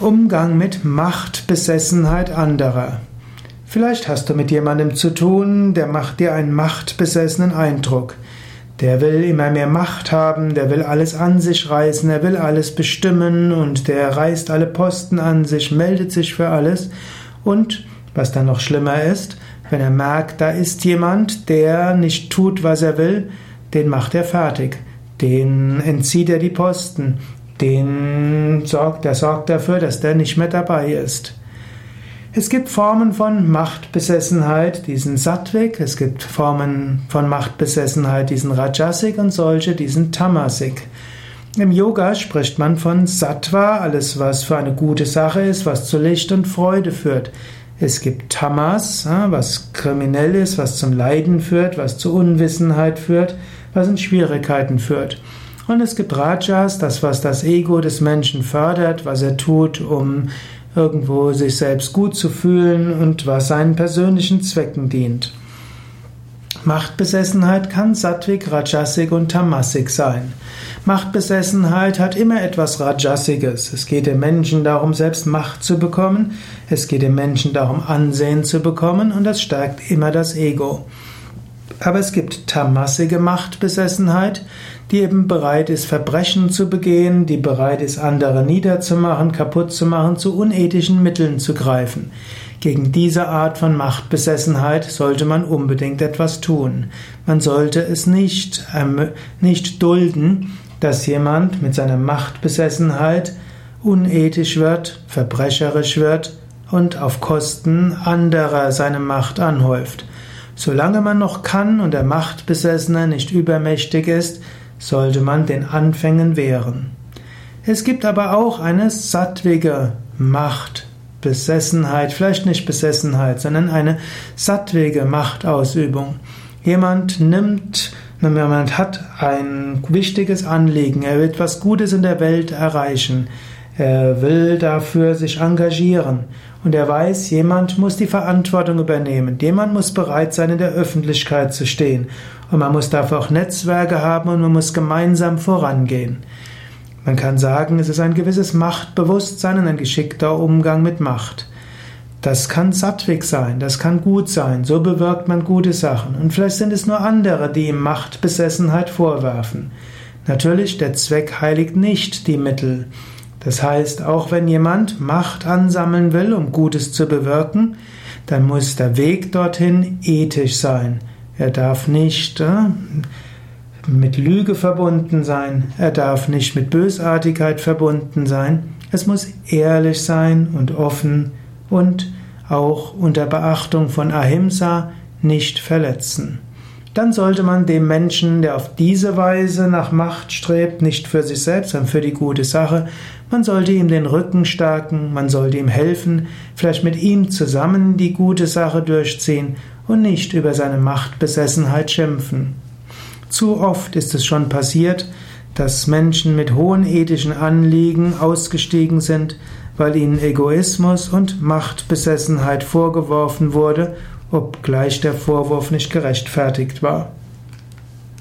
Umgang mit Machtbesessenheit anderer. Vielleicht hast du mit jemandem zu tun, der macht dir einen machtbesessenen Eindruck. Der will immer mehr Macht haben, der will alles an sich reißen, er will alles bestimmen und der reißt alle Posten an sich, meldet sich für alles. Und was dann noch schlimmer ist, wenn er merkt, da ist jemand, der nicht tut, was er will, den macht er fertig. Den entzieht er die Posten, den sorgt, der sorgt dafür, dass der nicht mehr dabei ist. Es gibt Formen von Machtbesessenheit, diesen Sattvik, es gibt Formen von Machtbesessenheit, diesen Rajasik und solche, diesen Tamasik. Im Yoga spricht man von Sattva, alles was für eine gute Sache ist, was zu Licht und Freude führt. Es gibt Tamas, was kriminell ist, was zum Leiden führt, was zu Unwissenheit führt, was in Schwierigkeiten führt. Und es gibt Rajas, das, was das Ego des Menschen fördert, was er tut, um irgendwo sich selbst gut zu fühlen und was seinen persönlichen Zwecken dient. Machtbesessenheit kann Sattvik, Rajasik und Tamasik sein. Machtbesessenheit hat immer etwas Rajasiges. Es geht dem Menschen darum, selbst Macht zu bekommen. Es geht dem Menschen darum, Ansehen zu bekommen und das stärkt immer das Ego. Aber es gibt tamasige Machtbesessenheit, die eben bereit ist, Verbrechen zu begehen, die bereit ist, andere niederzumachen, kaputt zu machen, zu unethischen Mitteln zu greifen. Gegen diese Art von Machtbesessenheit sollte man unbedingt etwas tun. Man sollte es nicht, ähm, nicht dulden, dass jemand mit seiner Machtbesessenheit unethisch wird, verbrecherisch wird und auf Kosten anderer seine Macht anhäuft. Solange man noch kann und der Machtbesessene nicht übermächtig ist, sollte man den Anfängen wehren. Es gibt aber auch eine sattwige Macht, Besessenheit, vielleicht nicht Besessenheit, sondern eine sattwige Machtausübung. Jemand nimmt, jemand hat ein wichtiges Anliegen, er will etwas Gutes in der Welt erreichen, er will dafür sich engagieren und er weiß, jemand muss die Verantwortung übernehmen, jemand muss bereit sein, in der Öffentlichkeit zu stehen und man muss dafür auch Netzwerke haben und man muss gemeinsam vorangehen. Man kann sagen, es ist ein gewisses Machtbewusstsein und ein geschickter Umgang mit Macht. Das kann sattwig sein, das kann gut sein, so bewirkt man gute Sachen. Und vielleicht sind es nur andere, die ihm Machtbesessenheit vorwerfen. Natürlich, der Zweck heiligt nicht die Mittel. Das heißt, auch wenn jemand Macht ansammeln will, um Gutes zu bewirken, dann muss der Weg dorthin ethisch sein. Er darf nicht äh, mit Lüge verbunden sein. Er darf nicht mit Bösartigkeit verbunden sein. Es muss ehrlich sein und offen und auch unter Beachtung von Ahimsa nicht verletzen. Dann sollte man dem Menschen, der auf diese Weise nach Macht strebt, nicht für sich selbst, sondern für die gute Sache, man sollte ihm den Rücken stärken, man sollte ihm helfen, vielleicht mit ihm zusammen die gute Sache durchziehen und nicht über seine Machtbesessenheit schimpfen. Zu oft ist es schon passiert, dass Menschen mit hohen ethischen Anliegen ausgestiegen sind, weil ihnen Egoismus und Machtbesessenheit vorgeworfen wurde, obgleich der Vorwurf nicht gerechtfertigt war.